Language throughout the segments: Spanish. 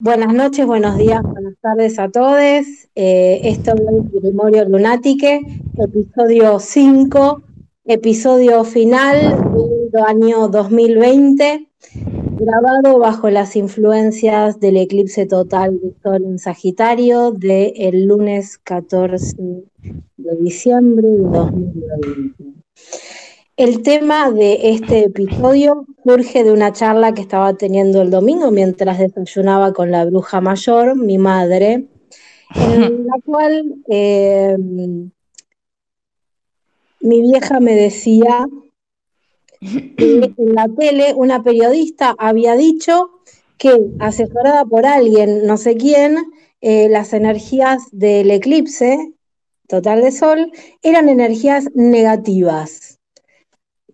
Buenas noches, buenos días, buenas tardes a todos. Eh, esto es Grimorio Lunátique, episodio 5, episodio final del año 2020, grabado bajo las influencias del eclipse total de Sol en Sagitario del lunes 14 de diciembre de 2020. El tema de este episodio surge de una charla que estaba teniendo el domingo mientras desayunaba con la bruja mayor, mi madre, en la cual eh, mi vieja me decía que en la tele una periodista había dicho que, asesorada por alguien, no sé quién, eh, las energías del eclipse total de sol eran energías negativas.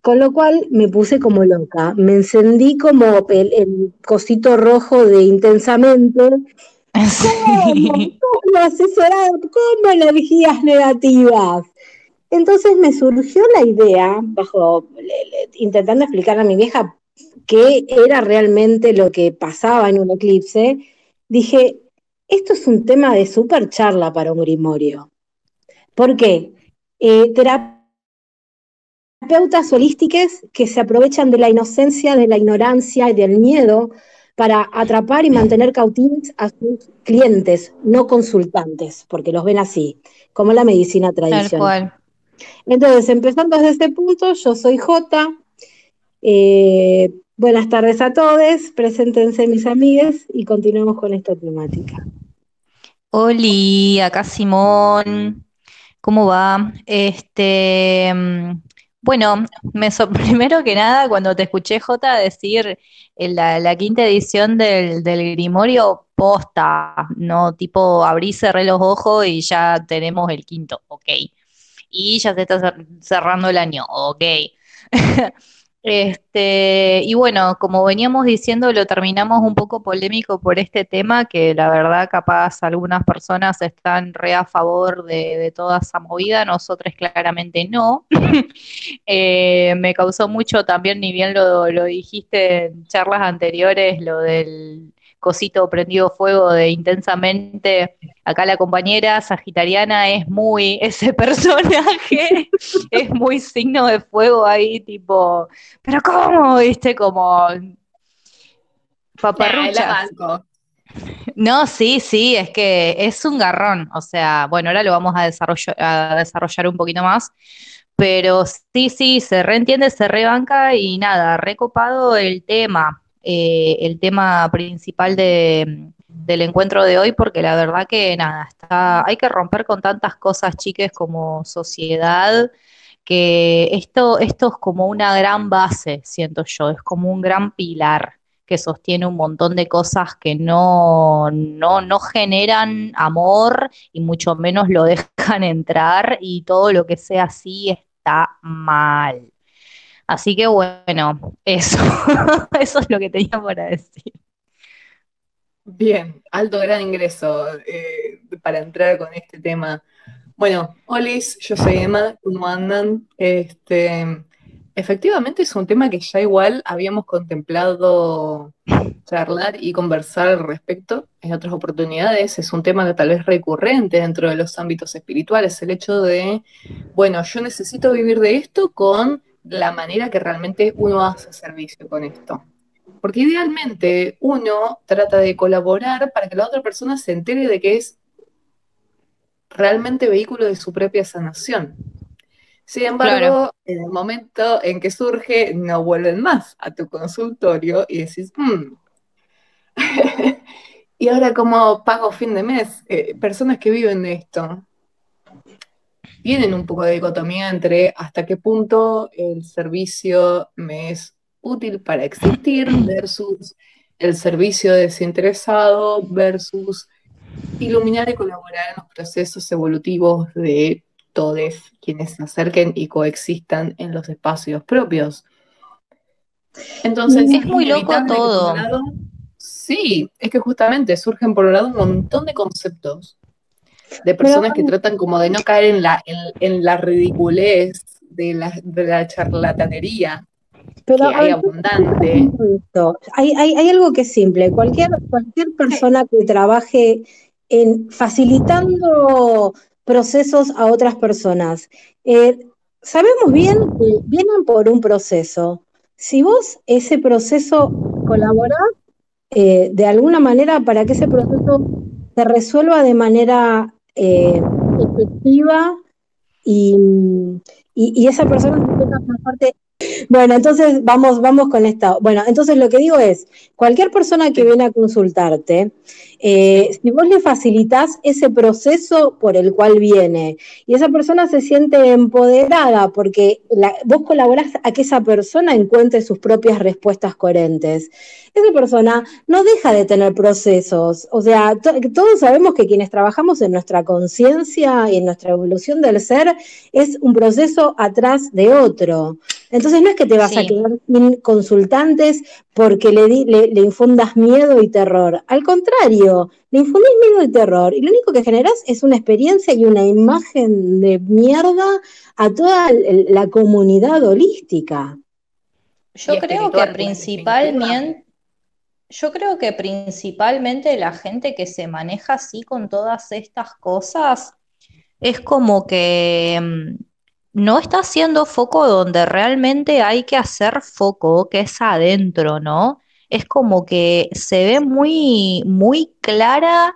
Con lo cual me puse como loca, me encendí como el, cosito rojo de intensamente. ¿Cómo? ¿Cómo asesorado? ¿Cómo energías negativas? Entonces me surgió la idea, bajo intentando explicar a mi vieja qué era realmente lo que pasaba en un eclipse, dije, esto es un tema de súper charla para un grimorio. ¿Por qué? Eh, terapeutas holísticas que se aprovechan de la inocencia, de la ignorancia y del miedo para atrapar y mantener cautivos a sus clientes, no consultantes, porque los ven así, como la medicina tradicional. Entonces, empezando desde este punto, yo soy Jota. Eh, buenas tardes a todos, preséntense mis amigas y continuemos con esta temática. Hola, acá Simón. ¿Cómo va? Este, mm, bueno, me primero que nada, cuando te escuché, Jota, decir en la, quinta edición del, Grimorio, posta, ¿no? Tipo, abrí, cerré los ojos y ya tenemos el quinto, ok. Y ya se está cerrando el año, ok. Este, y bueno, como veníamos diciendo, lo terminamos un poco polémico por este tema, que la verdad capaz algunas personas están re a favor de, toda esa movida, nosotros claramente no. Eh, me causó mucho también, ni bien lo, lo dijiste en charlas anteriores, lo del cosito prendido fuego de intensamente. Acá la compañera sagitariana es muy ese personaje, es muy signo de fuego ahí, tipo, pero ¿cómo? ¿Viste? Como paparrucha. No, sí, sí, es que es un garrón. O sea, bueno, ahora lo vamos a desarrollar, a desarrollar un poquito más. Pero sí, sí, se reentiende, se rebanca y nada, recopado el tema. Eh, el tema principal del encuentro de hoy, porque la verdad que nada, está, hay que romper con tantas cosas, chiques, como sociedad, que esto, esto es como una gran base, siento yo, es como un gran pilar que sostiene un montón de cosas que no, no, no generan amor y mucho menos lo dejan entrar y todo lo que sea así está mal. Así que bueno, eso, eso es lo que tenía para decir. Bien, alto gran ingreso eh, para entrar con este tema. Bueno, Olis, yo soy Emma, ¿cómo andan? Este, efectivamente es un tema que ya igual habíamos contemplado charlar y conversar al respecto en otras oportunidades. Es un tema que tal vez recurrente dentro de los ámbitos espirituales, el hecho de, bueno, yo necesito vivir de esto con la manera que realmente uno hace servicio con esto. Porque idealmente uno trata de colaborar para que la otra persona se entere de que es realmente vehículo de su propia sanación. Sin embargo, en el momento en que surge, no vuelven más a tu consultorio y decís, hmm, ¿y ahora cómo pago fin de mes? Eh, personas que viven de esto, tienen un poco de dicotomía entre hasta qué punto el servicio me es útil para existir versus el servicio desinteresado versus iluminar y colaborar en los procesos evolutivos de todos quienes se acerquen y coexistan en los espacios propios. Entonces, es muy loco todo. sí, es que justamente surgen por un lado un montón de conceptos de personas que tratan como de no caer en la, en, la ridiculez de la, de la charlatanería Pero que hay abundante. Hay, hay, hay, algo que es simple. Cualquier, cualquier persona que trabaje en facilitando procesos a otras personas, eh, sabemos bien que vienen por un proceso. Si vos ese proceso colaborás eh, de alguna manera para que ese proceso se resuelva de manera eh, efectiva y, y, esa persona se parte bueno, entonces vamos, vamos con esta. Bueno, entonces lo que digo es, cualquier persona que viene a consultarte, eh, si vos le facilitas ese proceso por el cual viene y esa persona se siente empoderada porque vos colaborás a que esa persona encuentre sus propias respuestas coherentes, esa persona no deja de tener procesos. O sea, todos sabemos que quienes trabajamos en nuestra conciencia y en nuestra evolución del ser es un proceso atrás de otro. Entonces no es que te vas a quedar sin consultantes porque le, le, infundas miedo y terror. Al contrario, le infundís miedo y terror. Y lo único que generas es una experiencia y una imagen de mierda a toda la comunidad holística. Yo creo que principalmente yo creo que principalmente la gente que se maneja así con todas estas cosas es como que mm, no está haciendo foco donde realmente hay que hacer foco, que es adentro, ¿no? Es como que se ve muy, muy clara,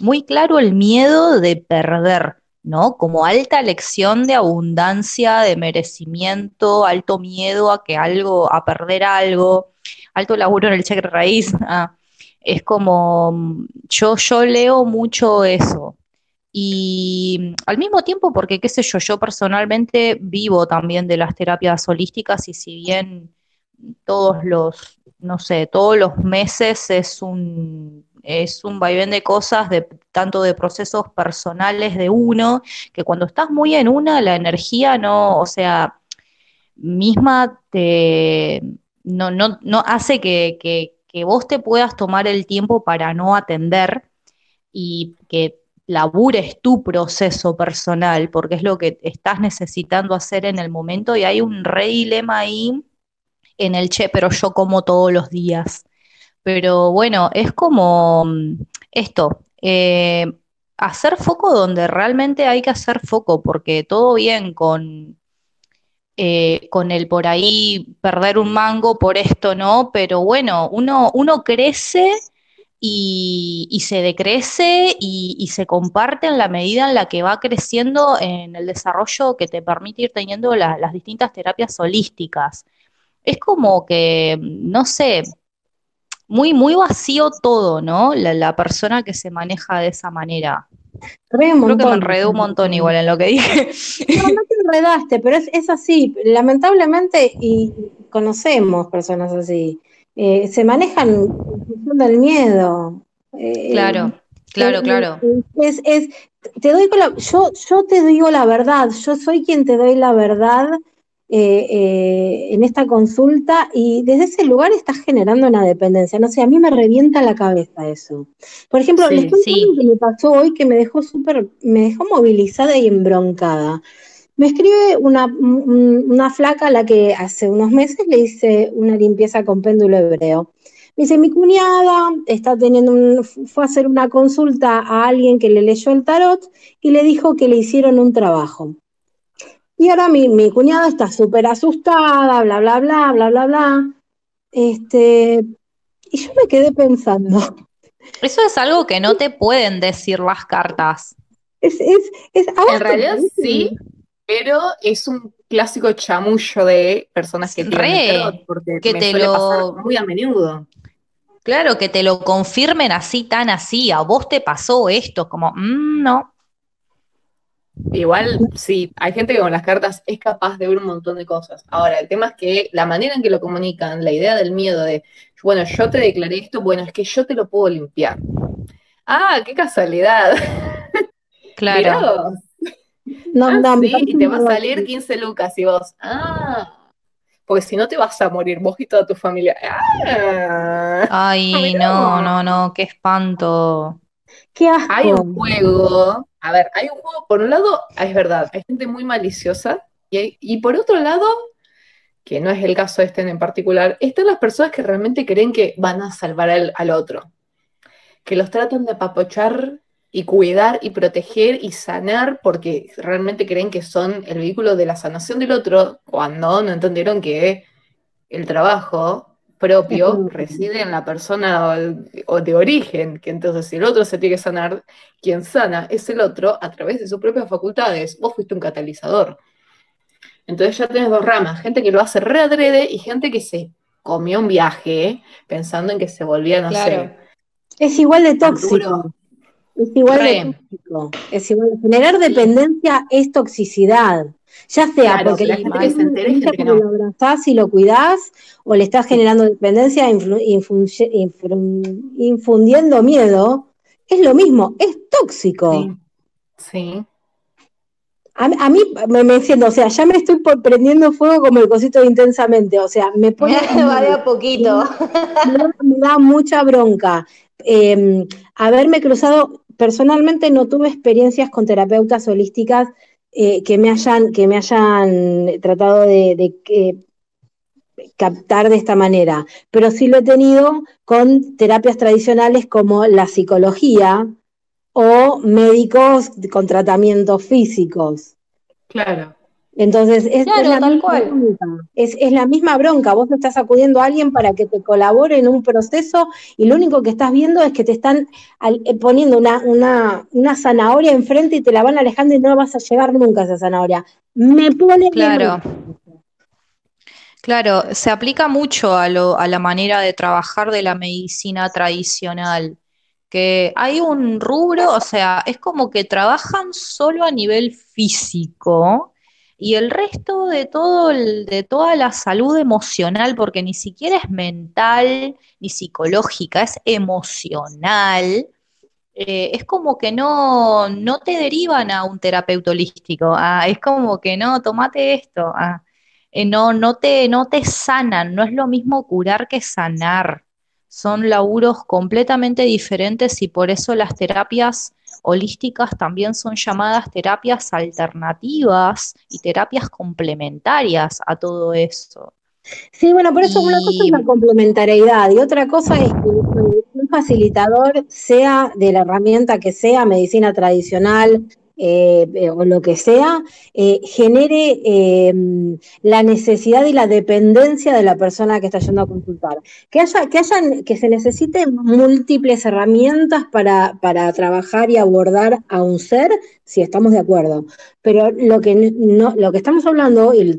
muy claro el miedo de perder, ¿no? Como alta lección de abundancia, de merecimiento, alto miedo a que algo, a perder algo alto laburo en el cheque raíz. Ah, es como, yo, yo leo mucho eso. Y al mismo tiempo, porque qué sé yo, yo personalmente vivo también de las terapias holísticas y si bien todos los, no sé, todos los meses es un, es un vaivén de cosas, de, tanto de procesos personales de uno, que cuando estás muy en una, la energía no, o sea, misma te, no, no, no hace que, que, vos te puedas tomar el tiempo para no atender y que labures tu proceso personal, porque es lo que estás necesitando hacer en el momento y hay un re dilema ahí en el che, pero yo como todos los días. Pero bueno, es como mm, esto, eh, hacer foco donde realmente hay que hacer foco, porque todo bien con eh, con el por ahí perder un mango por esto, ¿no? Pero bueno, uno, uno crece y, se decrece y, se comparte en la medida en la que va creciendo en el desarrollo que te permite ir teniendo las distintas terapias holísticas. Es como que, no sé, muy, muy vacío todo, ¿no? la persona que se maneja de esa manera. Creo que me enredé un montón igual en lo que dije. No, no te enredaste, pero es, así. Lamentablemente, y conocemos personas así, eh, se manejan en función del miedo. Eh, claro, claro, claro. Es, es, te doy yo, yo te digo la verdad, yo soy quien te doy la verdad eh, eh, en esta consulta y desde ese lugar estás generando una dependencia. No sé, a mí me revienta la cabeza eso. Por ejemplo, sí, les que me pasó hoy que me dejó súper, me dejó movilizada y embroncada. Me escribe una, una flaca a la que hace unos meses le hice una limpieza con péndulo hebreo. Me dice, mi cuñada está teniendo un, fue a hacer una consulta a alguien que le leyó el tarot y le dijo que le hicieron un trabajo. Y ahora mi, mi cuñada está súper asustada, bla, bla, bla, bla, bla, bla. Este, y yo me quedé pensando. Eso es algo que no te pueden decir las cartas. Es, es, es en realidad sí, pero es un clásico chamullo de personas que tienen porque que te lo muy a menudo. Claro, que te lo confirmen así, tan así, a vos te pasó esto, como, mm, no, Igual, sí, hay gente que con las cartas es capaz de ver un montón de cosas. Ahora, el tema es que la manera en que lo comunican, la idea del miedo de, bueno, yo te declaré esto, bueno, es que yo te lo puedo limpiar. Ah, qué casualidad. Claro. No, ah, no, sí, y te va a salir 15 lucas y vos, ah, porque si no te vas a morir vos y toda tu familia. Ah, Ay, no, no, no, qué espanto. Qué Hay un juego a ver, hay un juego, por un lado, es verdad, hay gente muy maliciosa, y, por otro lado, que no es el caso este en particular, están las personas que realmente creen que van a salvar al, al otro, que los tratan de apapochar y cuidar y proteger y sanar porque realmente creen que son el vehículo de la sanación del otro, cuando no entendieron que el trabajo propio reside en la persona o de origen, que entonces si el otro se tiene que sanar, quien sana es el otro a través de sus propias facultades. Vos fuiste un catalizador. Entonces ya tenés dos ramas, gente que lo hace readrede y gente que se comió un viaje pensando en que se volvía, no sé. Es igual de tóxico. Es igual de tóxico. Es igual. Generar dependencia es toxicidad. Ya sea porque la gente que se entere gente que no. lo abrazás y lo cuidás, o le estás generando dependencia infundiendo miedo, es lo mismo, es tóxico. Sí. A, mí me, me enciendo, o sea, ya me estoy prendiendo fuego como el cosito intensamente, o sea, me pone... a poquito. Me, da mucha bronca. Em, haberme cruzado, personalmente no tuve experiencias con terapeutas holísticas eh, que, me hayan, que me hayan tratado de, captar de esta manera, pero sí lo he tenido con terapias tradicionales como la psicología o médicos con tratamientos físicos. Claro. Entonces, es, la misma Bronca. Es, la misma bronca. Vos estás acudiendo a alguien para que te colabore en un proceso y lo único que estás viendo es que te están eh, poniendo una, una, zanahoria enfrente y te la van alejando y no vas a llegar nunca a esa zanahoria. Me pone. Claro. Claro, se aplica mucho a, lo, a la manera de trabajar de la medicina tradicional que hay un rubro, o sea, es como que trabajan solo a nivel físico y el resto de todo de toda la salud emocional, porque ni siquiera es mental ni psicológica, es emocional, eh, es como que no, no te derivan a un terapeuta holístico, ah, es como que no, tomate esto, eh, no, no, te, no te sanan, no es lo mismo curar que sanar, son laburos completamente diferentes y por eso las terapias holísticas también son llamadas terapias alternativas y terapias complementarias a todo eso. Sí, bueno, por eso una cosa es la complementariedad y otra cosa es que un facilitador, sea de la herramienta que sea, medicina tradicional, eh, eh, o lo que sea, eh, genere la necesidad y la dependencia de la persona que está yendo a consultar. Que haya, que se necesiten múltiples herramientas para, para trabajar y abordar a un ser, si estamos de acuerdo. Pero lo que no, lo que estamos hablando y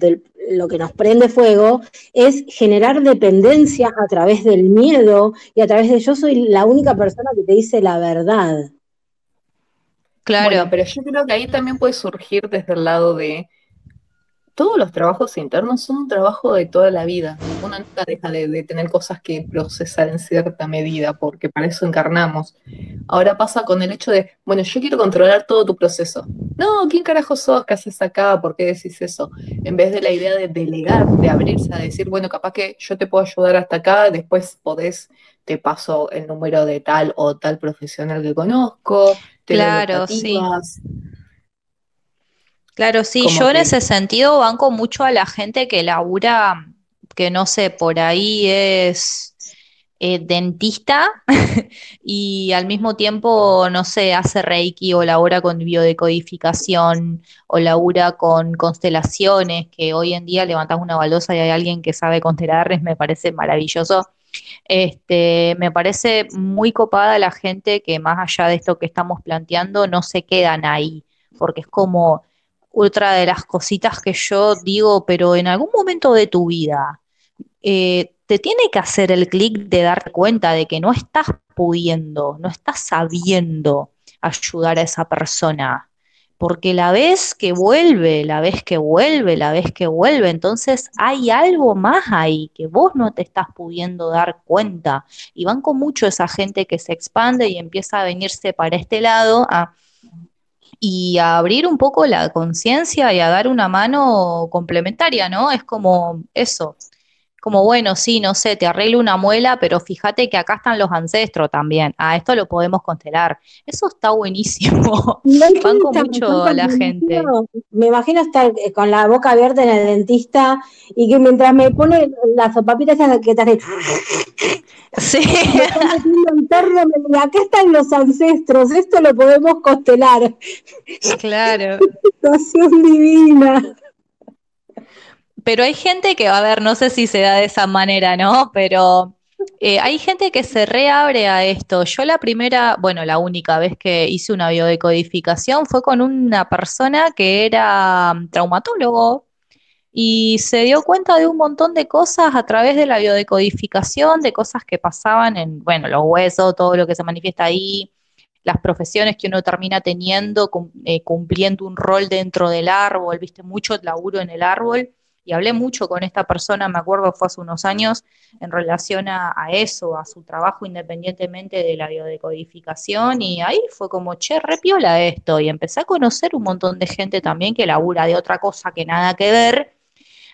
lo que nos prende fuego es generar dependencia a través del miedo y a través de yo soy la única persona que te dice la verdad. Claro. pero yo creo que ahí también puede surgir desde el lado de todos los trabajos internos son un trabajo de toda la vida. Uno nunca deja de, tener cosas que procesar en cierta medida, porque para eso encarnamos. Ahora pasa con el hecho de, bueno, yo quiero controlar todo tu proceso. No, ¿quién carajo sos? ¿Qué haces acá? ¿Por qué decís eso? En vez de la idea de delegar, de abrirse, a decir, bueno, capaz que yo te puedo ayudar hasta acá, después podés, te paso el número de tal o tal profesional que conozco, Claro, sí. Claro, sí, yo en ese sentido banco mucho a la gente que labura, que no sé, por ahí es eh, dentista y al mismo tiempo, no sé, hace reiki o labura con biodecodificación o labura con constelaciones, que hoy en día levantas una baldosa y hay alguien que sabe constelar, me parece maravilloso. Este, me parece muy copada la gente que más allá de esto que estamos planteando no se quedan ahí, porque es como otra de las cositas que yo digo, pero en algún momento de tu vida eh, te tiene que hacer el clic de darte cuenta de que no estás pudiendo, no estás sabiendo ayudar a esa persona porque la vez que vuelve, la vez que vuelve, la vez que vuelve, entonces hay algo más ahí que vos no te estás pudiendo dar cuenta. Y van con mucho esa gente que se expande y empieza a venirse para este lado y a abrir un poco la conciencia y a dar una mano complementaria, ¿no? Es como eso, como bueno, sí, no sé, te arreglo una muela, pero fíjate que acá están los ancestros también. Ah, esto lo podemos constelar. Eso está buenísimo. Banco mucho a la gente. Me imagino estar eh, con la boca abierta en el dentista y que mientras me pone las sopapitas que te Sí. Me acá están los ancestros, esto lo podemos constelar. Claro. Situación divina. Pero hay gente que, a ver, no sé si se da de esa manera, ¿no? Pero eh, hay gente que se reabre a esto. Yo la primera, bueno, la única vez que hice una biodecodificación fue con una persona que era mm, traumatólogo y se dio cuenta de un montón de cosas a través de la biodecodificación, de cosas que pasaban en, bueno, los huesos, todo lo que se manifiesta ahí, las profesiones que uno termina teniendo, eh, cumpliendo un rol dentro del árbol, viste, mucho laburo en el árbol y hablé mucho con esta persona, me acuerdo fue hace unos años, en relación a, eso, a su trabajo independientemente de la biodecodificación, y ahí fue como, che, repiola esto, y empecé a conocer un montón de gente también que labura de otra cosa que nada que ver,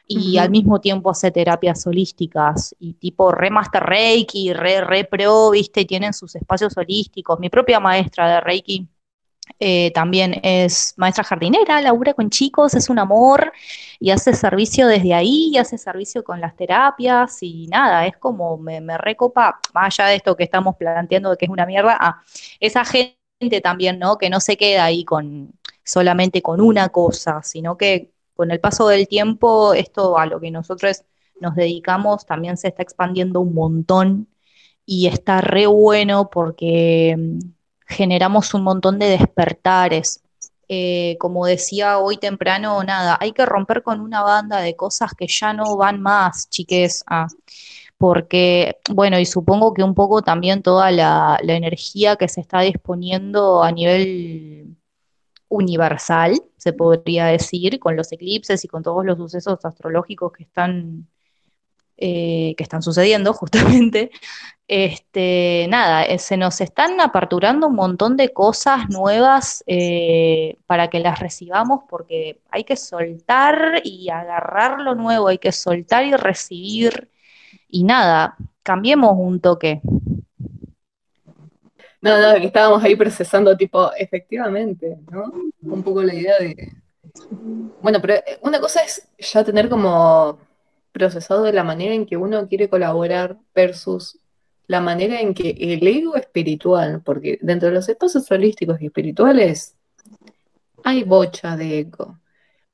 y al mismo tiempo hace terapias holísticas, y tipo re Master Reiki, re, re pro, viste, tienen sus espacios holísticos. Mi propia maestra de Reiki eh, también es maestra jardinera, labura con chicos, es un amor y hace servicio desde ahí, y hace servicio con las terapias y nada, es como me, recopa, más allá de esto que estamos planteando de que es una mierda, esa gente también, ¿no? Que no se queda ahí con solamente con una cosa, sino que con el paso del tiempo, esto a lo que nosotros nos dedicamos también se está expandiendo un montón y está re bueno porque generamos un montón de despertares. Eh, como decía hoy temprano, nada, hay que romper con una banda de cosas que ya no van más, chiques, ah, porque, bueno, y supongo que un poco también toda la, energía que se está disponiendo a nivel universal, se podría decir, con los eclipses y con todos los sucesos astrológicos que están, eh, que están sucediendo justamente, este, nada, eh, se nos están aperturando un montón de cosas nuevas eh, para que las recibamos porque hay que soltar y agarrar lo nuevo, hay que soltar y recibir y nada, cambiemos un toque. No, no, que estábamos ahí procesando tipo, efectivamente, ¿no? Un poco la idea de... Bueno, pero eh, una cosa es ya tener como procesado de la manera en que uno quiere colaborar versus la manera en que el ego espiritual, porque dentro de los espacios holísticos y espirituales hay bocha de ego.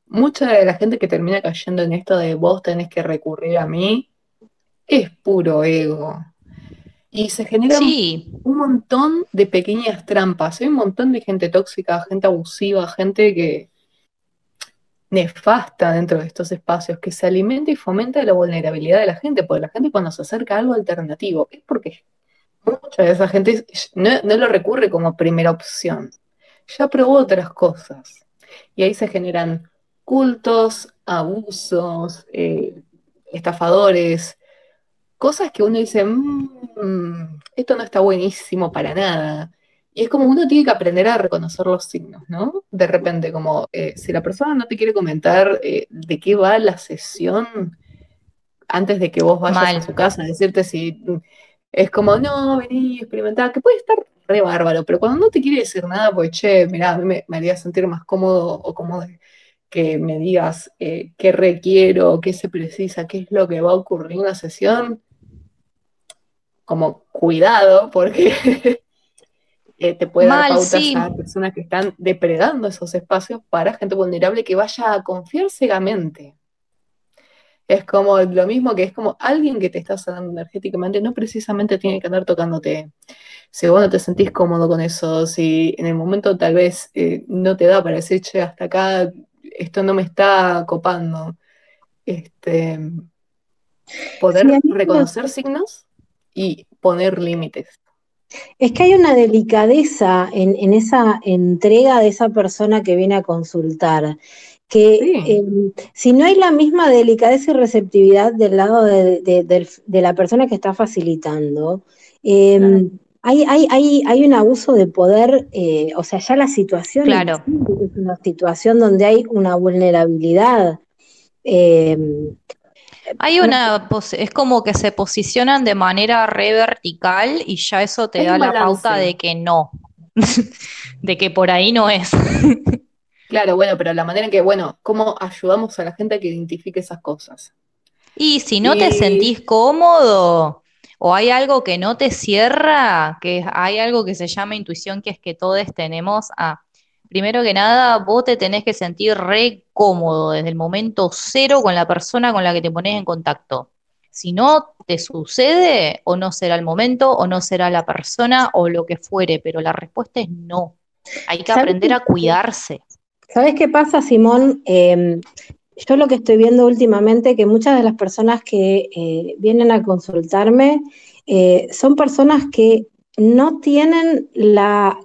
Mucha de la gente que termina cayendo en esto de vos tenés que recurrir a mí es puro ego. Y se generan un montón de pequeñas trampas. Hay un montón de gente tóxica, gente abusiva, gente que, nefasta dentro de estos espacios, que se alimenta y fomenta la vulnerabilidad de la gente, porque la gente cuando se acerca a algo alternativo es porque mucha de esa gente no, lo recurre como primera opción, ya probó otras cosas. Y ahí se generan cultos, abusos, eh, estafadores, cosas que uno dice, mm, esto no está buenísimo para nada. Y es como uno tiene que aprender a reconocer los signos, ¿no? De repente, como eh, si la persona no te quiere comentar eh, de qué va la sesión antes de que vos vayas a su casa, decirte si es como, no, vení, experimentar, que puede estar re bárbaro, pero cuando no te quiere decir nada, pues che, mirá, a mí me, haría sentir más cómodo o cómodo que me digas eh, qué requiero, qué se precisa, qué es lo que va a ocurrir en la sesión, como cuidado, porque te puede dar pautas a personas que están depredando esos espacios para gente vulnerable que vaya a confiar ciegamente. Es como lo mismo que es como alguien que te está sanando energéticamente, no precisamente tiene que andar tocándote. Si vos no te sentís cómodo con eso, si en el momento tal vez eh, no te da para decir, che, hasta acá esto no me está copando. Este, poder reconocer signos y poner límites. Es que hay una delicadeza en, esa entrega de esa persona que viene a consultar, que em, si no hay la misma delicadeza y receptividad del lado de, la persona que está facilitando, em, hay, hay, un abuso de poder, eh, o sea, ya la situación es una situación donde hay una vulnerabilidad. Hay una, es como que se posicionan de manera re vertical y ya eso te da la pauta de que no, de que por ahí no es. Claro, bueno, pero la manera en que, bueno, ¿cómo ayudamos a la gente a que identifique esas cosas? Y si no te sentís cómodo o hay algo que no te cierra, que hay algo que se llama intuición, que es que todos tenemos a, primero que nada, vos te tenés que sentir re cómodo desde el momento cero con la persona con la que te pones en contacto. Si no te sucede, o no será el momento, o no será la persona, o lo que fuere, pero la respuesta es no. Hay que aprender a cuidarse. ¿Sabes qué pasa, Simón? Em, yo lo que estoy viendo últimamente, que muchas de las personas que eh, vienen a consultarme eh, son personas que no tienen la,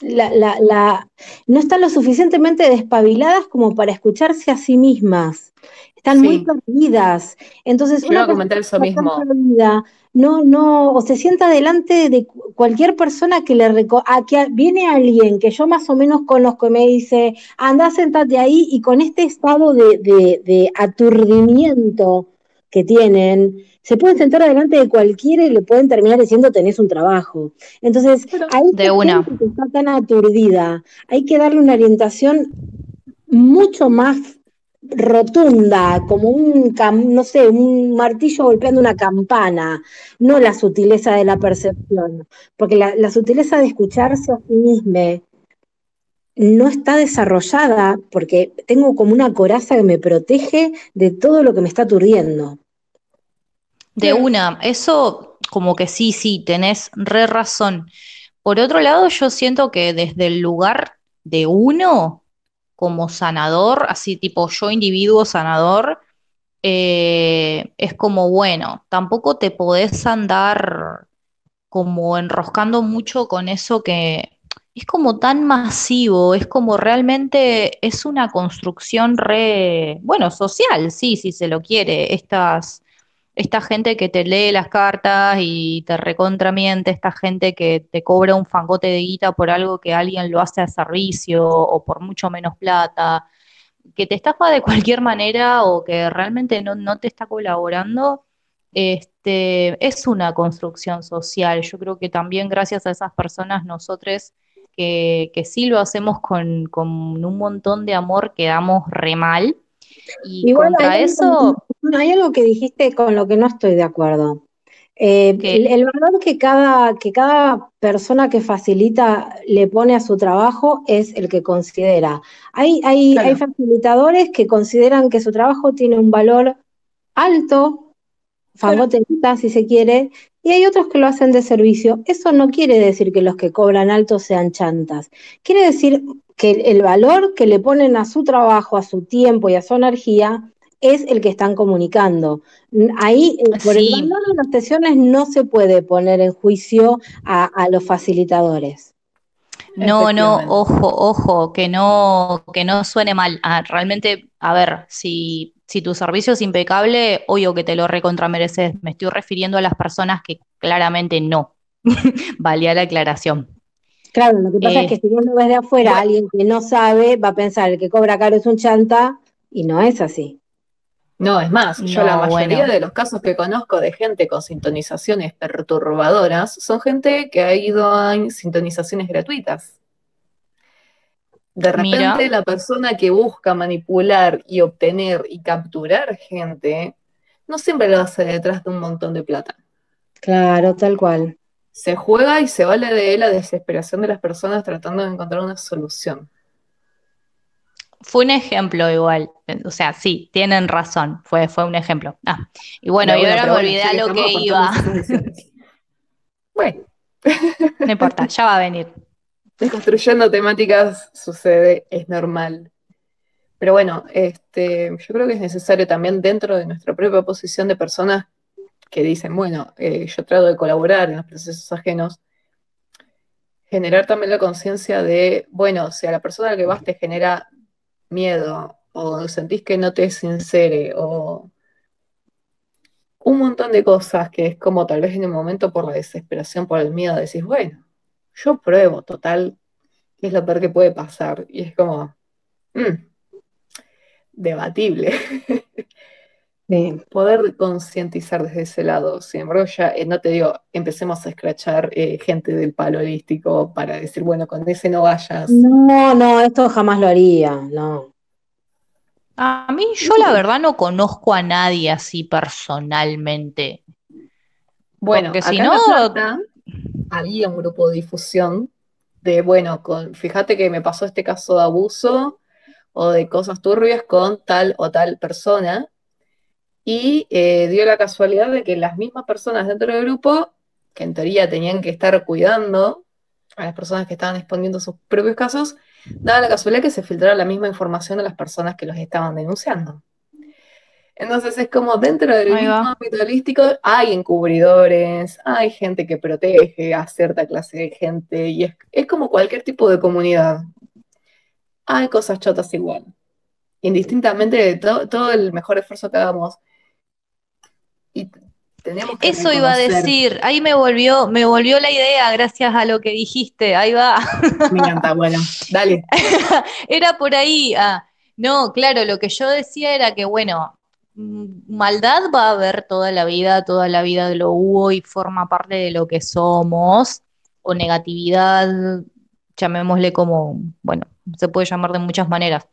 la, no están lo suficientemente despabiladas como para escucharse a sí mismas. Están muy perdidas. Entonces, una comentar eso mismo no, no, o se sienta delante de cualquier persona que le a que viene alguien que yo más o menos conozco y me dice, anda, sentate ahí, y con este estado de, aturdimiento que tienen, se pueden sentar delante de cualquiera y le pueden terminar diciendo tenés un trabajo. Entonces, de una. está tan aturdida, hay que darle una orientación mucho más rotunda, como un, no sé, un martillo golpeando una campana, no la sutileza de la percepción, porque la, sutileza de escucharse a sí mismo no está desarrollada porque tengo como una coraza que me protege de todo lo que me está aturdiendo. De una, eso como que sí, sí, tenés re razón. Por otro lado, yo siento que desde el lugar de uno, como sanador, así tipo yo individuo sanador, eh, es como, bueno, tampoco te podés andar como enroscando mucho con eso que es como tan masivo, es como realmente es una construcción re, bueno, social, sí, si se lo quiere, estas esta gente que te lee las cartas y te recontramiente, esta gente que te cobra un fangote de guita por algo que alguien lo hace a servicio o por mucho menos plata, que te estafa de cualquier manera o que realmente no, te está colaborando, este, es una construcción social. Yo creo que también gracias a esas personas nosotros que, que sí lo hacemos con, con un montón de amor quedamos re mal y contra eso... hay algo que dijiste con lo que no estoy de acuerdo. Eh, el, valor que cada, que cada persona que facilita le pone a su trabajo es el que considera. Hay, hay, hay facilitadores que consideran que su trabajo tiene un valor alto, fagotista si se quiere, y hay otros que lo hacen de servicio. Eso no quiere decir que los que cobran alto sean chantas. Quiere decir que el valor que le ponen a su trabajo, a su tiempo y a su energía es el que están comunicando. Ahí, por el valor de las sesiones, no se puede poner en juicio a, los facilitadores. No, no, ojo, ojo, que no, que no suene mal. Ah, realmente, a ver, si, si tu servicio es impecable, obvio que te lo recontramereces. Me estoy refiriendo a las personas que claramente no. Valía la aclaración. Claro, lo que pasa es que eh, si vos lo ves de afuera, alguien que no sabe va a pensar que cobra caro es un chanta y no es así. No, es más, yo la mayoría de los casos que conozco de gente con sintonizaciones perturbadoras son gente que ha ido a sintonizaciones gratuitas. De repente la persona que busca manipular y obtener y capturar gente no siempre lo hace detrás de un montón de plata. Claro, tal cual se juega y se vale de la desesperación de las personas tratando de encontrar una solución. Fue un ejemplo igual, o sea, sí, tienen razón, fue, fue un ejemplo. Ah, y bueno, yo ahora me olvidé a lo que iba. bueno. No importa, ya va a venir. Desconstruyendo temáticas sucede, es normal. Pero bueno, este, yo creo que es necesario también dentro de nuestra propia posición de personas que dicen, bueno, eh, yo trato de colaborar en los procesos ajenos, generar también la conciencia de, bueno, si a la persona que vas te genera miedo o sentís que no te es sincere o un montón de cosas que es como tal vez en el momento por la desesperación, por el miedo, decís, bueno, yo pruebo, total, ¿qué es lo peor que puede pasar? Y es como, mm, debatible. poder concientizar desde ese lado. Sin embargo, ya eh, no te digo, empecemos a escrachar eh, gente del palo holístico para decir, bueno, con ese no vayas. No, no, esto jamás lo haría, no. A mí, yo la verdad no conozco a nadie así personalmente. Bueno, Porque si no. Había un grupo de difusión de, bueno, con, fíjate que me pasó este caso de abuso o de cosas turbias con tal o tal persona y eh, dio la casualidad de que las mismas personas dentro del grupo, que en teoría tenían que estar cuidando a las personas que estaban exponiendo sus propios casos, daba la casualidad que se filtrara la misma información a las personas que los estaban denunciando. Entonces es como dentro del mismo ámbito holístico hay encubridores, hay gente que protege a cierta clase de gente y es, es como cualquier tipo de comunidad. Hay cosas chotas igual. Indistintamente de todo el mejor esfuerzo que hagamos eso iba a decir, ahí me volvió, me volvió la idea gracias a lo que dijiste, ahí va. Me encanta, bueno, dale. era por ahí. Ah, no, claro, lo que yo decía era que, bueno, maldad va a haber toda la vida, toda la vida lo hubo y forma parte de lo que somos, o negatividad, llamémosle como, bueno, se puede llamar de muchas maneras.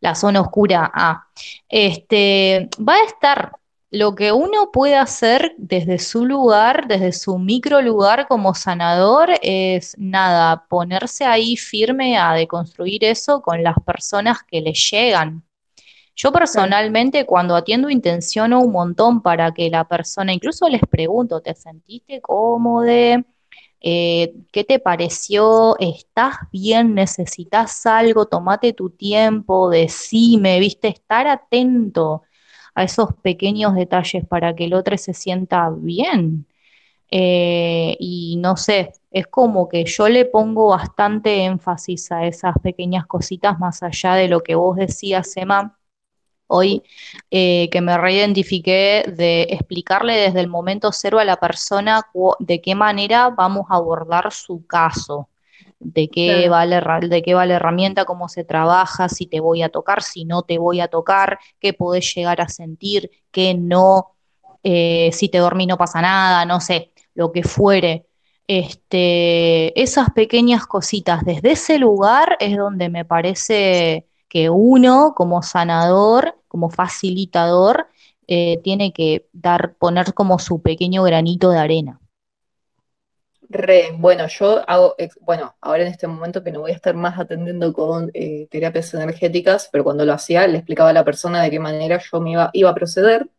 La zona oscura, ah, este, va a estar lo que uno puede hacer desde su lugar, desde su micro lugar como sanador, es nada, ponerse ahí firme a deconstruir eso con las personas que le llegan. Yo personalmente cuando atiendo intenciono un montón para que la persona, incluso les pregunto, ¿te sentiste cómodo? Eh, ¿Qué te pareció? ¿Estás bien? ¿Necesitas algo? Tómate tu tiempo, decime, viste, estar atento a esos pequeños detalles para que el otro se sienta bien. Eh, y no sé, es como que yo le pongo bastante énfasis a esas pequeñas cositas más allá de lo que vos decías, Emma, hoy, eh, que me reidentifiqué de explicarle desde el momento cero a la persona de qué manera vamos a abordar su caso de qué, vale, de qué herramienta, cómo se trabaja, si te voy a tocar, si no te voy a tocar, qué podés llegar a sentir, qué no, eh, si te dormí no pasa nada, no sé, lo que fuere. Este, esas pequeñas cositas desde ese lugar es donde me parece que uno como sanador, como facilitador, eh, tiene que dar, poner como su pequeño granito de arena. Re, bueno, yo hago, bueno, ahora en este momento que no voy a estar más atendiendo con eh, terapias energéticas, pero cuando lo hacía le explicaba a la persona de qué manera yo me iba, iba a proceder,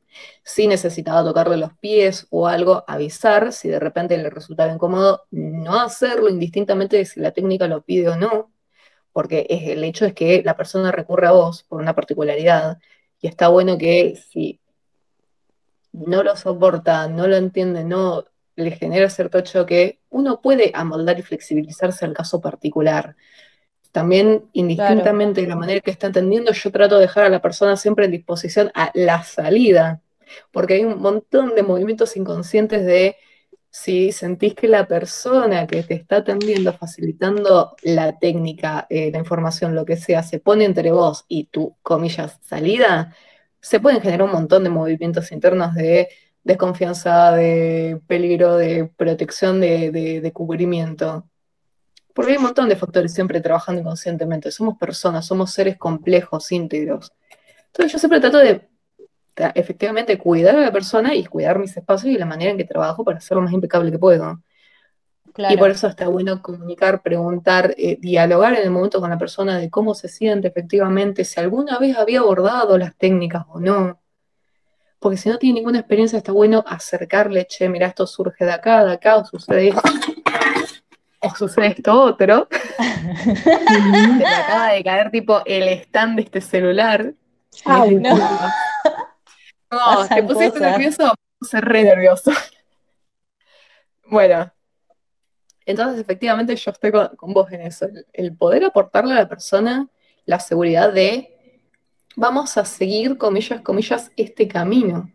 si necesitaba tocarle los pies o algo, avisar, si de repente le resultaba incómodo, no hacerlo indistintamente de si la técnica lo pide o no, porque es, el hecho es que la persona recurre a vos por una particularidad y está bueno que si no lo soporta, no lo entiende, no le genera cierto choque, uno puede amoldar y flexibilizarse al caso particular. También, indistintamente de la manera que está entendiendo, yo trato de dejar a la persona siempre en disposición a la salida, porque hay un montón de movimientos inconscientes de si sentís que la persona que te está atendiendo, facilitando la técnica, eh, la información, lo que sea, se pone entre vos y tu, comillas, salida, se pueden generar un montón de movimientos internos de desconfianza, de peligro, de protección, de, cubrimiento. Porque hay un montón de factores siempre trabajando inconscientemente. Somos personas, somos seres complejos, íntegros. Entonces yo siempre trato de, efectivamente cuidar a la persona y cuidar mis espacios y la manera en que trabajo para ser lo más impecable que puedo. Y por eso está bueno comunicar, preguntar, eh, dialogar en el momento con la persona de cómo se siente efectivamente, si alguna vez había abordado las técnicas o no porque si no tiene ninguna experiencia está bueno acercarle, che, mira, esto surge de acá, de acá, o sucede esto, o sucede esto otro. me acaba de caer tipo el stand de este celular. Ay, no. No, te pusiste nervioso, puse re nervioso. bueno, entonces efectivamente yo estoy con, vos en eso, el poder aportarle a la persona la seguridad de vamos a seguir, comillas, comillas, este camino.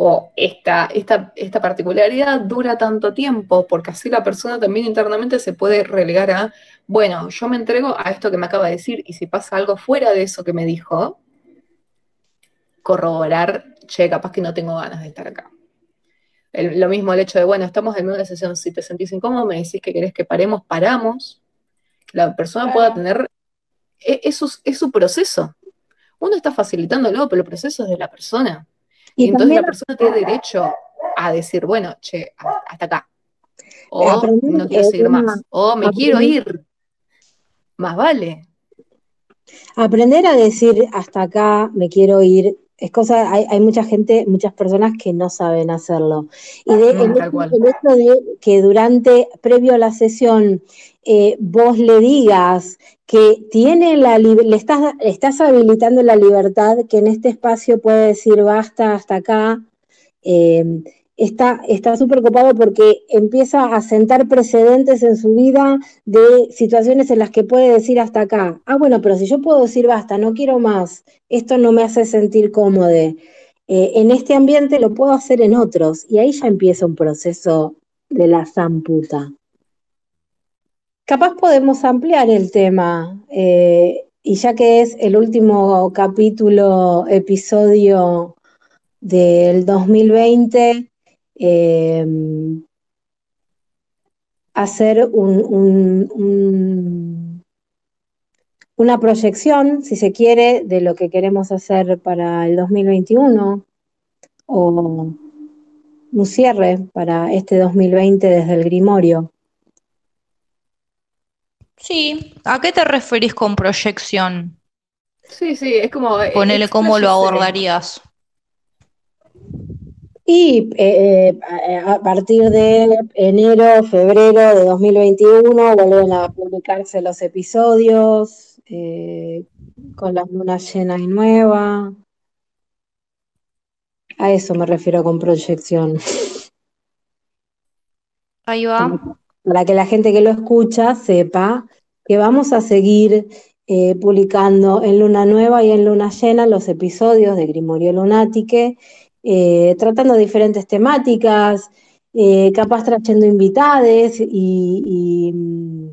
O esta, esta, esta particularidad dura tanto tiempo, porque así la persona también internamente se puede relegar a, bueno, yo me entrego a esto que me acaba de decir, y si pasa algo fuera de eso que me dijo, corroborar che, capaz que no tengo ganas de estar acá. lo mismo el hecho de, bueno, estamos en una sesión, si te sentís incómodo, me decís que querés que paremos, paramos, que la persona pueda tener, e, eso es, su proceso. Uno está facilitándolo, pero el proceso es de la persona. Y, entonces la persona tiene derecho a decir, bueno, che, hasta acá. O no quiero seguir más. O me quiero ir. Más vale. Aprender a decir hasta acá, me quiero ir, es cosa, hay, mucha gente, muchas personas que no saben hacerlo. Y de, el, hecho de que durante, previo a la sesión, eh, vos le digas que tiene la le estás, estás habilitando la libertad, que en este espacio puede decir basta hasta acá. Eh, está súper ocupado porque empieza a sentar precedentes en su vida de situaciones en las que puede decir hasta acá, ah, bueno, pero si yo puedo decir basta, no quiero más, esto no me hace sentir cómodo. Eh, en este ambiente lo puedo hacer en otros y ahí ya empieza un proceso de la zamputa. Capaz podemos ampliar el tema eh, y ya que es el último capítulo, episodio del 2020, Em, hacer una proyección, si se quiere, de lo que queremos hacer para el 2021 o un cierre para este 2020 desde el Grimorio. Sí, ¿a qué te referís con proyección? Sí, sí, es como... Ponele cómo lo abordarías. Y eh, eh, a partir de enero, febrero de 2021 vuelven a publicarse los episodios eh, con la luna llena y nueva. A eso me refiero con proyección. Ahí va. Para que la gente que lo escucha sepa que vamos a seguir publicando en luna nueva y en luna llena los episodios de Grimorio Lunatique eh, tratando diferentes temáticas, eh, capaz trayendo invitades y, mm,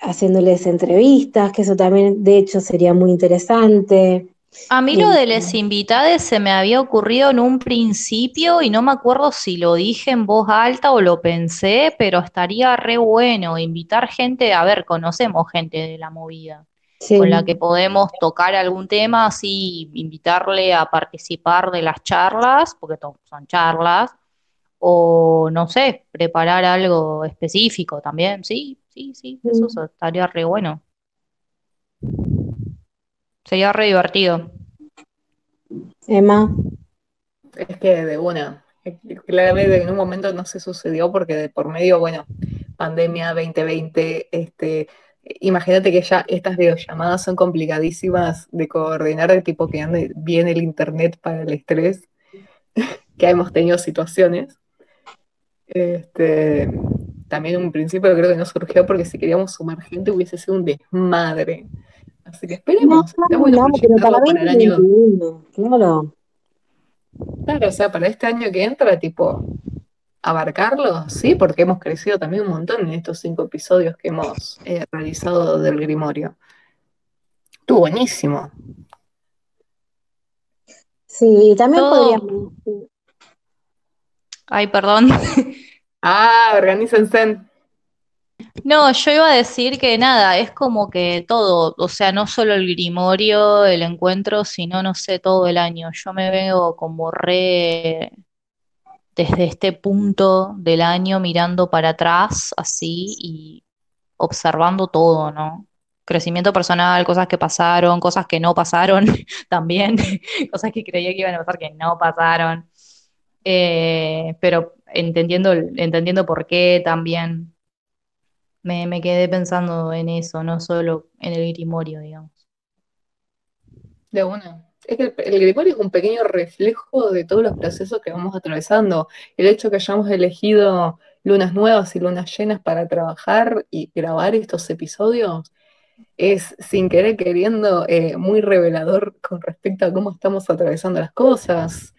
haciéndoles entrevistas, que eso también de hecho sería muy interesante. A mí lo de las invitades se me había ocurrido en un principio y no me acuerdo si lo dije en voz alta o lo pensé, pero estaría re bueno invitar gente, a ver, conocemos gente de la movida con la que podemos tocar algún tema, así invitarle a participar de las charlas, porque son charlas, o no sé, preparar algo específico también, sí, sí, sí, eso estaría re bueno. Sería re divertido. Emma. Es que de una, claramente en un momento no se sucedió porque de por medio, bueno, pandemia 2020, este, Imagínate que ya estas videollamadas son complicadísimas de coordinar, de tipo que ande bien el internet para el estrés, que hemos tenido situaciones. Este, también un principio creo que no surgió porque si queríamos sumar gente hubiese sido un desmadre. Así que esperemos. No, bueno pero para, el año. Claro. Claro, o sea, para este año que entra, tipo, abarcarlo, sí, porque hemos crecido también un montón en estos cinco episodios que hemos eh, realizado del Grimorio. Estuvo buenísimo. Sí, también podríamos. Ay, perdón. Ah, organícense. No, yo iba a decir que nada, es como que todo, o sea, no solo el grimorio, el encuentro, sino, no sé, todo el año. Yo me veo como re desde este punto del año mirando para atrás así y observando todo, ¿no? Crecimiento personal, cosas que pasaron, cosas que no pasaron también, cosas que creía que iban a pasar que no pasaron, eh, pero entendiendo, entendiendo por qué también me, me quedé pensando en eso, no solo en el grimorio, digamos. De una. Es que el, Grimorio es un pequeño reflejo de todos los procesos que vamos atravesando. El hecho que hayamos elegido lunas nuevas y lunas llenas para trabajar y grabar estos episodios es, sin querer queriendo, eh, muy revelador con respecto a cómo estamos atravesando las cosas.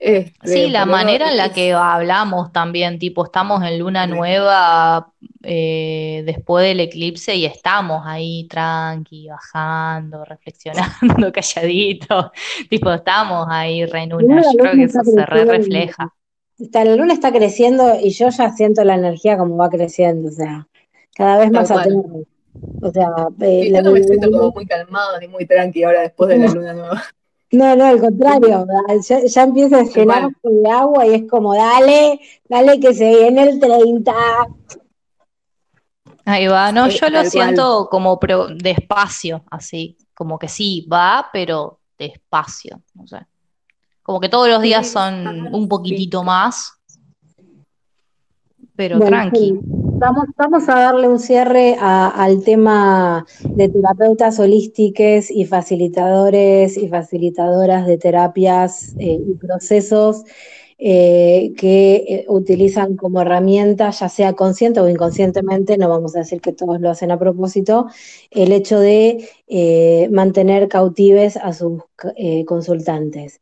Este, Sí, la manera en la es- que hablamos también, tipo, estamos en luna nueva eh, después del eclipse y estamos ahí tranqui, bajando, reflexionando, calladito, tipo, estamos ahí re en una. Yo creo luna que eso se re refleja. Está- la luna está creciendo y yo ya siento la energía como va creciendo, o sea, cada vez más atento. O sea, eh, Sí, la- yo no me siento como muy calmado ni muy tranqui ahora después de la luna nueva. No, no, al contrario, ya, ya empieza a llenarse cual. de agua y es como, dale, dale que se viene el 30. Ahí va, no, yo lo cual. siento como pro- despacio, así, como que sí, va, pero despacio, no sé. Como que todos los días son un poquitito más, pero Bueno, tranqui. sí, vamos, a darle un cierre al tema de terapeutas holísticos y facilitadores y facilitadoras de terapias eh, y procesos eh, que eh, utilizan como herramienta, ya sea consciente o inconscientemente, no vamos a decir que todos lo hacen a propósito, el hecho de mantener cautives a sus consultantes.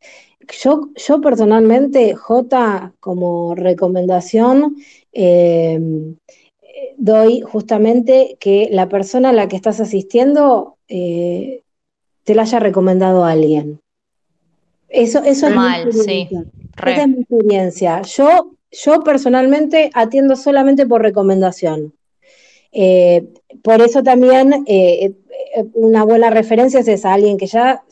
Yo, yo personalmente, J, como recomendación, doy justamente que la persona a la que estás asistiendo eh, te la haya recomendado a alguien. Eso, eso es mi Mal, sí, experiencia. re. Esa es mi experiencia. Yo, yo personalmente atiendo solamente por recomendación. Eh, por eso también eh, una buena referencia es esa, alguien que ya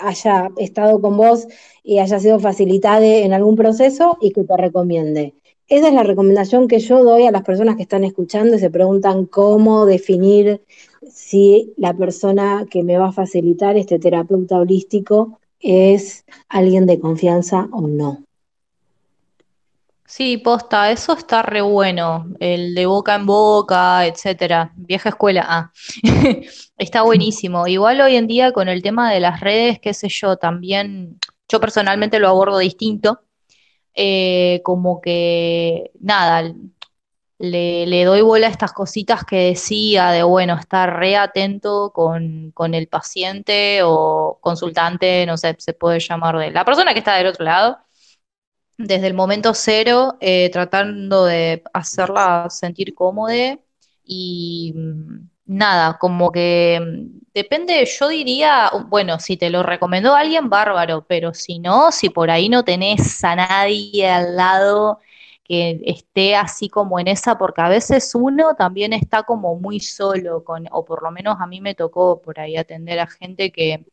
haya estado con vos y haya sido facilitada en algún proceso y que te recomiende. Esa es la recomendación que yo doy a las personas que están escuchando y se preguntan cómo definir si la persona que me va a facilitar este terapeuta holístico es alguien de confianza o no. Sí, posta, eso está re bueno, el de boca en boca, etcétera, vieja escuela, ah, está buenísimo. Igual hoy en día con el tema de las redes, qué sé yo, también, yo personalmente lo abordo distinto, eh, como que, nada, le, le doy bola a estas cositas que decía de, bueno, estar re atento con, con el paciente o consultante, no sé, se puede llamar de la persona que está del otro lado desde el momento cero, eh, tratando de hacerla sentir cómoda y mm, nada, como que mm, depende, yo diría, bueno, si te lo recomendó alguien, bárbaro, pero si no, si por ahí no tenés a nadie al lado que esté así como en esa, porque a veces uno también está como muy solo, con, o por lo menos a mí me tocó por ahí atender a gente que,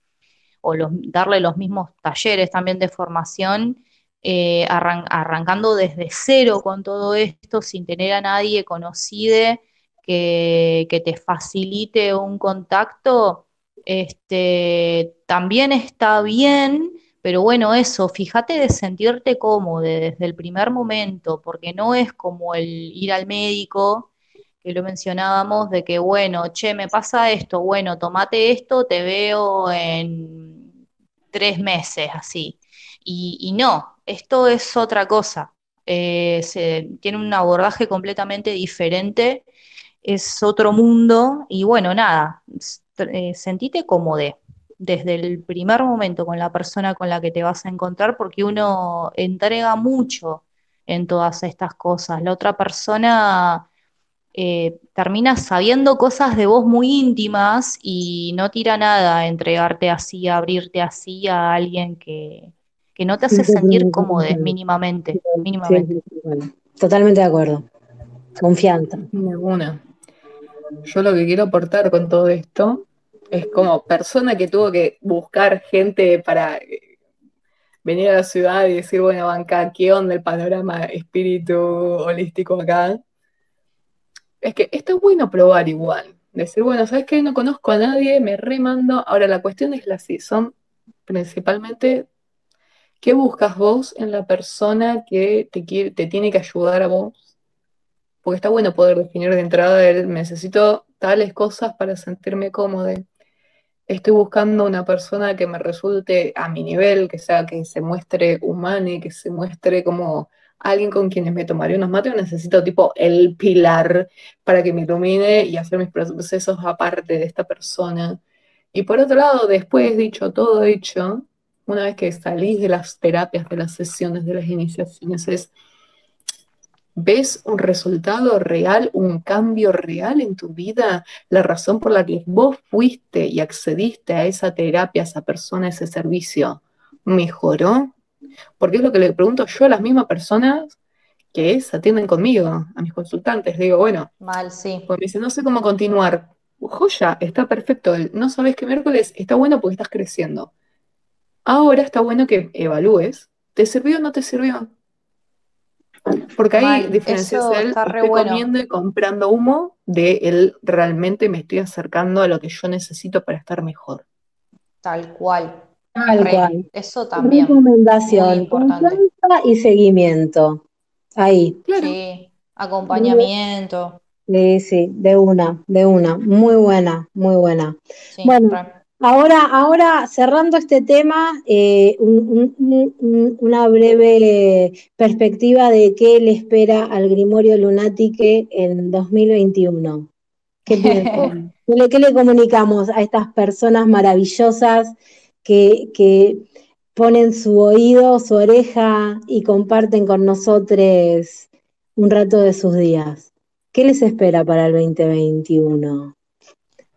o los, darle los mismos talleres también de formación eh, arran- arrancando desde cero con todo esto, sin tener a nadie conocido que, que te facilite un contacto, este, también está bien, pero bueno, eso, fíjate de sentirte cómodo desde el primer momento, porque no es como el ir al médico, que lo mencionábamos, de que, bueno, che, me pasa esto, bueno, tomate esto, te veo en tres meses, así. Y no, esto es otra cosa. Eh, se- tiene un abordaje completamente diferente, es otro mundo y bueno, nada, eh, sentite cómodo desde el primer momento con la persona con la que te vas a encontrar porque uno entrega mucho en todas estas cosas. La otra persona eh, termina sabiendo cosas de vos muy íntimas y no tira nada a entregarte así, a abrirte así a alguien que, que no te hace sentir cómodo mínimamente, Sí, mínimamente. sí, sí, bueno, totalmente de acuerdo. Confianza. Ninguna. Yo lo que quiero aportar con todo esto es como persona que tuvo que buscar gente para eh, venir a la ciudad y decir, bueno, banca, ¿qué onda el panorama espíritu holístico acá? Es que está bueno probar igual. Decir, bueno, ¿sabes qué? No conozco a nadie, me remando. Ahora la cuestión es la si son principalmente ¿qué buscas vos en la persona que te tiene que ayudar a vos? Porque está bueno poder definir de entrada el necesito tales cosas para sentirme cómodo. Estoy buscando una persona que me resulte a mi nivel, que sea que se muestre humana y que se muestre como alguien con quienes me tomaré unos mates. Necesito tipo el pilar para que me ilumine y hacer mis procesos aparte de esta persona. Y por otro lado, después dicho todo hecho, una vez que salís de las terapias, de las sesiones, de las iniciaciones, es, ¿ves un resultado real, un cambio real en tu vida? La razón por la que vos fuiste y accediste a esa terapia, a esa persona, a ese servicio, ¿mejoró? Porque es lo que le pregunto yo a las mismas personas que se atienden conmigo, a mis consultantes. digo, bueno, mal, sí. Pues me dice, no sé cómo continuar. Joya, está perfecto. No sabes qué miércoles está bueno porque estás creciendo. Ahora está bueno que evalúes. ¿Te sirvió o no te sirvió? Porque ahí diferencias el estoy comiendo y comprando humo de el realmente me estoy acercando a lo que yo necesito para estar mejor. Tal cual. Tal cual. Eso también. Recomendación, confianza y seguimiento. Ahí. Sí, acompañamiento. Sí, sí, de una, de una. Muy buena, muy buena. bueno, ahora, ahora cerrando este tema, eh, una breve perspectiva de qué le espera al Grimorio Lunatique en 2021. ¿Qué, ¿Qué, le, comunicamos a estas personas maravillosas que, que ponen su oído, su oreja y comparten con nosotros un rato de sus días. ¿Qué les espera para el 2021?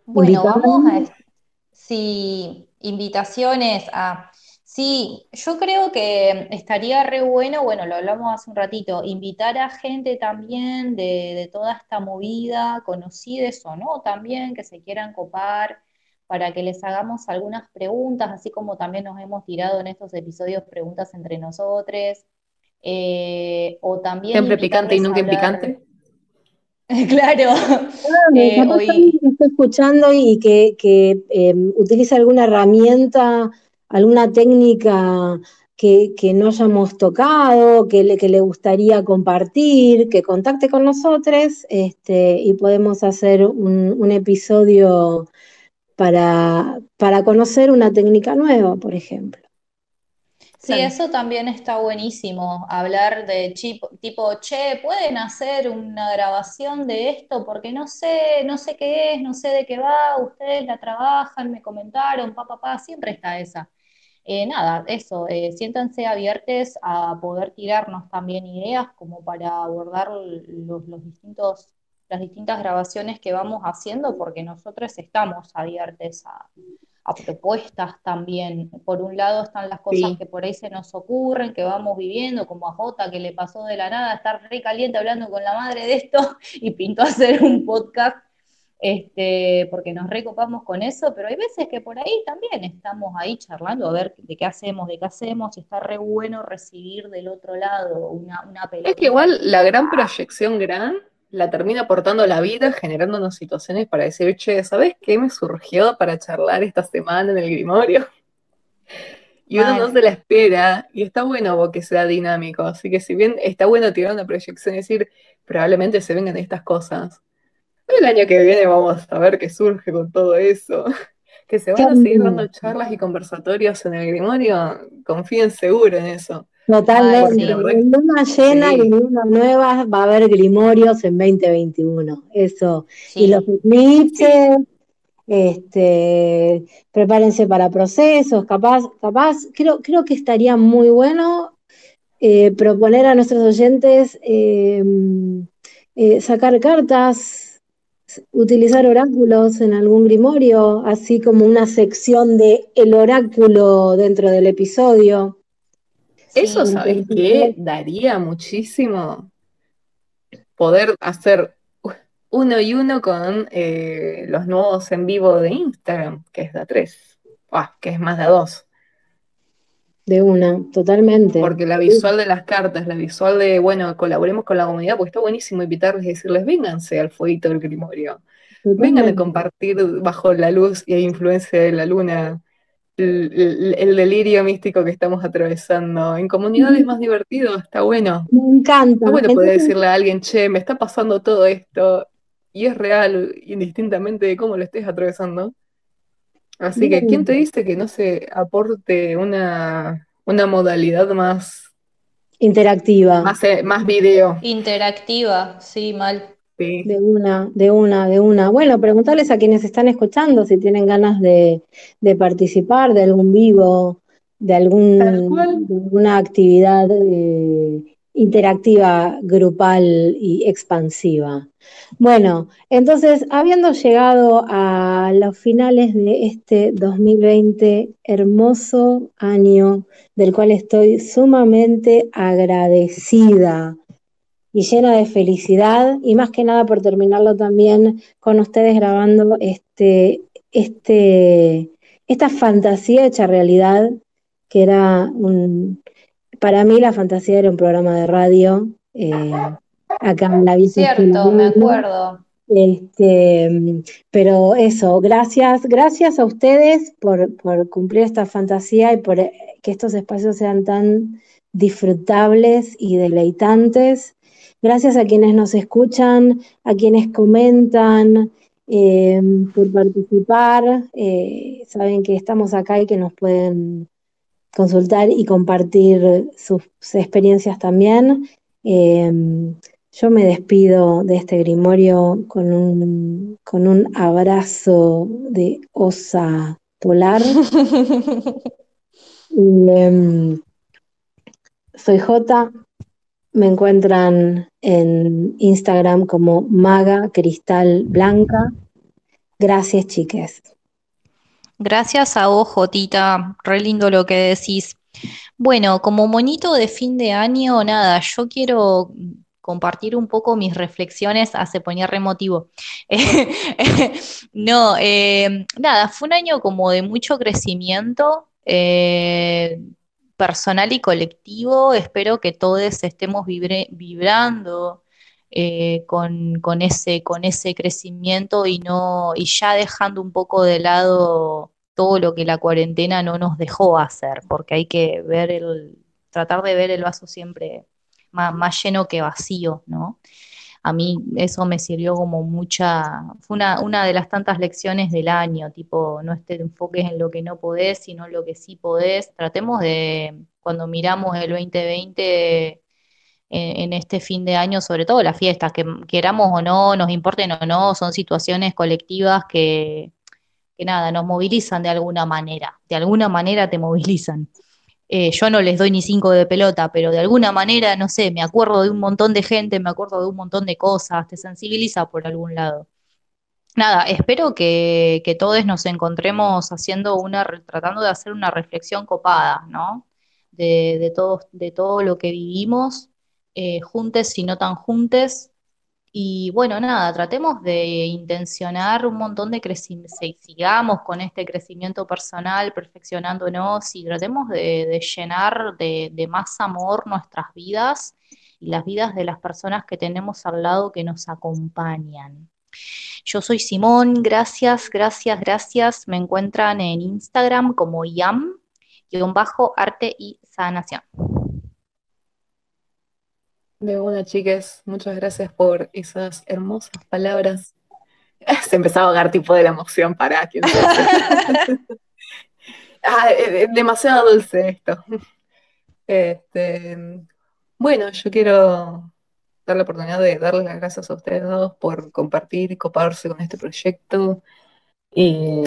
Bueno, vamos a... Sí, invitaciones a... Sí, yo creo que estaría re bueno, bueno, lo hablamos hace un ratito, invitar a gente también de, de toda esta movida, conocidos o no, también que se quieran copar para que les hagamos algunas preguntas, así como también nos hemos tirado en estos episodios preguntas entre nosotros. Eh, o también. Siempre picante y nunca impicante. claro. Ah, eh, hoy... escuchando y que, que em, utilice alguna herramienta, alguna técnica que, no hayamos tocado, que le, que le gustaría compartir, que contacte con nosotros este, y podemos hacer un, un episodio para, para conocer una técnica nueva, por ejemplo. Sí, eso también está buenísimo, hablar de chip, tipo, che, pueden hacer una grabación de esto porque no sé, no sé qué es, no sé de qué va, ustedes la trabajan, me comentaron, papá, papá, siempre está esa. Eh, nada, eso, eh, siéntanse abiertos a poder tirarnos también ideas como para abordar los, los distintos las distintas grabaciones que vamos haciendo, porque nosotros estamos abiertos a, propuestas también. Por un lado están las cosas que por ahí se nos ocurren, que vamos viviendo, como a Jota, que le pasó de la nada estar re caliente hablando con la madre de esto y pintó hacer un podcast. Este, porque nos recopamos con eso, pero hay veces que por ahí también estamos ahí charlando a ver de qué hacemos, de qué hacemos, y está re bueno recibir del otro lado una, una película. Es que igual la gran proyección gran la termina aportando la vida, generándonos situaciones para decir, che, ¿sabes qué me surgió para charlar esta semana en el Grimorio? Y uno no se la espera, y está bueno que sea dinámico, así que si bien está bueno tirar una proyección y decir, probablemente se vengan estas cosas, el año que viene vamos a ver qué surge con todo eso. Que se van a seguir dando charlas y conversatorios en el Grimorio, confíen seguro en eso. Totalmente. en luna llena y en luna nueva va a haber grimorios en 2021. Eso. Y los eclipses, este, prepárense para procesos, capaz, capaz, creo, creo que estaría muy bueno eh, proponer a nuestros oyentes em, eh, sacar cartas, utilizar oráculos en algún grimorio, así como una sección de el oráculo dentro del episodio. Eso, ¿sabes qué? Daría muchísimo poder hacer uno y uno con eh, los nuevos en vivo de Instagram, que es de tres, ah, que es más de dos. De una, totalmente. Porque la visual de las cartas, la visual de, bueno, colaboremos con la comunidad, pues está buenísimo invitarles y decirles, vénganse al fueguito del Grimorio. Vengan a compartir bajo la luz y la influencia de la luna el, delirio místico que estamos atravesando. En comunidades más divertido, está bueno. Me encanta. Está bueno poder decirle a alguien, che, me está pasando todo esto y es real, indistintamente de cómo lo estés atravesando. Así que, ¿quién te dice que no se aporte una, una modalidad más interactiva? Más, eh, más video. Interactiva, sí, mal. De una, de una, de una. Bueno, preguntarles a quienes están escuchando si tienen ganas de, participar de algún vivo de, algún, alguna actividad eh, interactiva, grupal y expansiva. Bueno, entonces, habiendo llegado a los finales de este 2020, hermoso año del cual estoy sumamente agradecida y llena de felicidad y más que nada por terminarlo también con ustedes grabando este, este, esta fantasía hecha realidad que era un, para mí la fantasía era un programa de radio, eh, acá en la. Cierto, me acuerdo. Este, pero eso, gracias, gracias a ustedes por, por, cumplir esta fantasía y por que estos espacios sean tan disfrutables y deleitantes. Gracias a quienes nos escuchan, a quienes comentan, eh, por participar. Eh, saben que estamos acá y que nos pueden consultar y compartir sus experiencias también. Em, yo me despido de este grimorio con un, con un abrazo de osa polar. Em, soy J. Me encuentran en Instagram como Maga Cristal Blanca. Gracias, chiques. Gracias a vos, Jotita. Re lindo lo que decís. Bueno, como monito de fin de año, nada, yo quiero compartir un poco mis reflexiones, hace poner remotivo. no, eh, nada, fue un año como de mucho crecimiento eh, personal y colectivo. Espero que todos estemos vibrando eh, con, ese, crecimiento y ya dejando un poco de lado todo lo que la cuarentena no nos dejó hacer, porque hay que ver el, tratar de ver el vaso siempre más, lleno que vacío, ¿no? A mí eso me sirvió como mucha, fue una, una de las tantas lecciones del año, tipo, no te enfoques en lo que no podés, sino en lo que sí podés. Tratemos de, cuando miramos el 2020, en, este fin de año, sobre todo las fiestas, que queramos o no, nos importen o no, son situaciones colectivas que, que nada, nos movilizan de alguna manera, de alguna manera te movilizan. Eh, yo no les doy ni cinco de pelota, pero de alguna manera, no sé, me acuerdo de un montón de gente, me acuerdo de un montón de cosas, te sensibiliza por algún lado. Nada, espero que, que todos nos encontremos haciendo una, tratando de hacer una reflexión copada, ¿no? De, de, todo, de todo lo que vivimos eh, juntes y no tan juntes. Y bueno, nada, tratemos de intencionar un montón de crecimiento, sigamos con este crecimiento personal, perfeccionándonos y tratemos de, llenar de, más amor nuestras vidas y las vidas de las personas que tenemos al lado que nos acompañan. Yo soy Simón, gracias, gracias, gracias. Me encuentran en Instagram como yam-arte y sanación. De una, chiques, muchas gracias por esas hermosas palabras. Se empezaba a ahogar tipo de la emoción para quien ah, demasiado dulce esto. Este, bueno, yo quiero dar la oportunidad de darles las gracias a ustedes dos por compartir y coparse con este proyecto. Y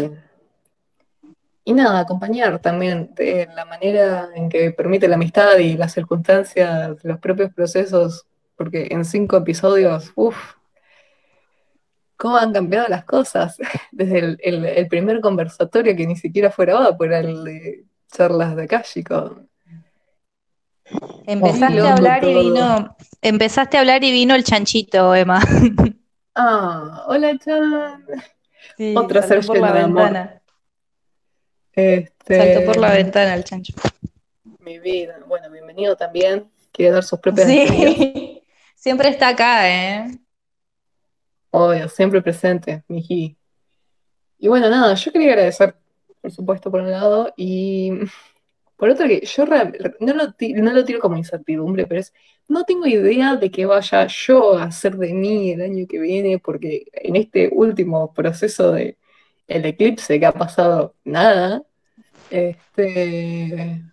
y nada, acompañar también de la manera en que permite la amistad y las circunstancias, los propios procesos, porque en cinco episodios, uff, cómo han cambiado las cosas. Desde el, primer conversatorio que ni siquiera fue grabado, era el de charlas de Cáchico. Empezaste a hablar y vino, empezaste a hablar y vino el chanchito, Emma. Ah, hola Chan. Sí, Otro ser por la ventana. Este, Saltó por la ventana el chancho. Mi vida. Bueno, bienvenido también. Quiere dar sus propias sí. Siempre está acá, ¿eh? Obvio, siempre presente, Miji. Y bueno, nada, yo quería agradecer, por supuesto, por un lado, y por otro que yo no lo, no lo tiro como incertidumbre, pero es, no tengo idea de qué vaya yo a hacer de mí el año que viene, porque en este último proceso de el eclipse que ha pasado nada, este,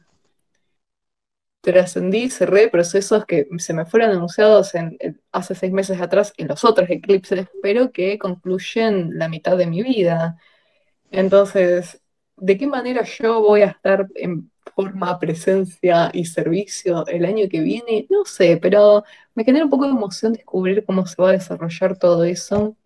trascendí, cerré procesos que se me fueron anunciados en, hace seis meses atrás en los otros eclipses, pero que concluyen la mitad de mi vida. Entonces, ¿de qué manera yo voy a estar forma, presencia y servicio el año que viene, no sé, pero me genera un poco de emoción descubrir cómo se va a desarrollar todo eso.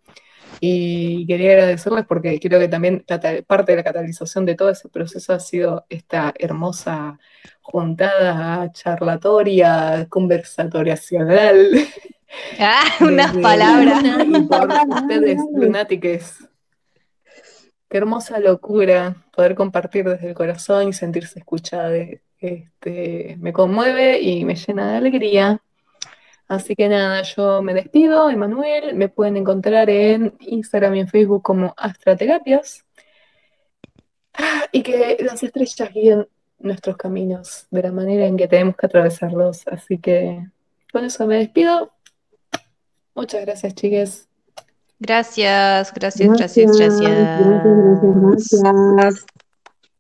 Y quería agradecerles porque creo que también parte de la catalización de todo ese proceso ha sido esta hermosa juntada charlatoria, conversatoriacional. Ah, unas palabras. Por ustedes, lunátiques. Qué hermosa locura poder compartir desde el corazón y sentirse escuchada. Este, me conmueve y me llena de alegría. Así que nada, yo me despido, Emanuel. Me pueden encontrar en Instagram y en Facebook como Astraterapias. Y que las estrellas guíen nuestros caminos de la manera en que tenemos que atravesarlos. Así que con eso me despido. Muchas gracias, chiques. Gracias, gracias, gracias, gracias. Gracias, gracias, gracias.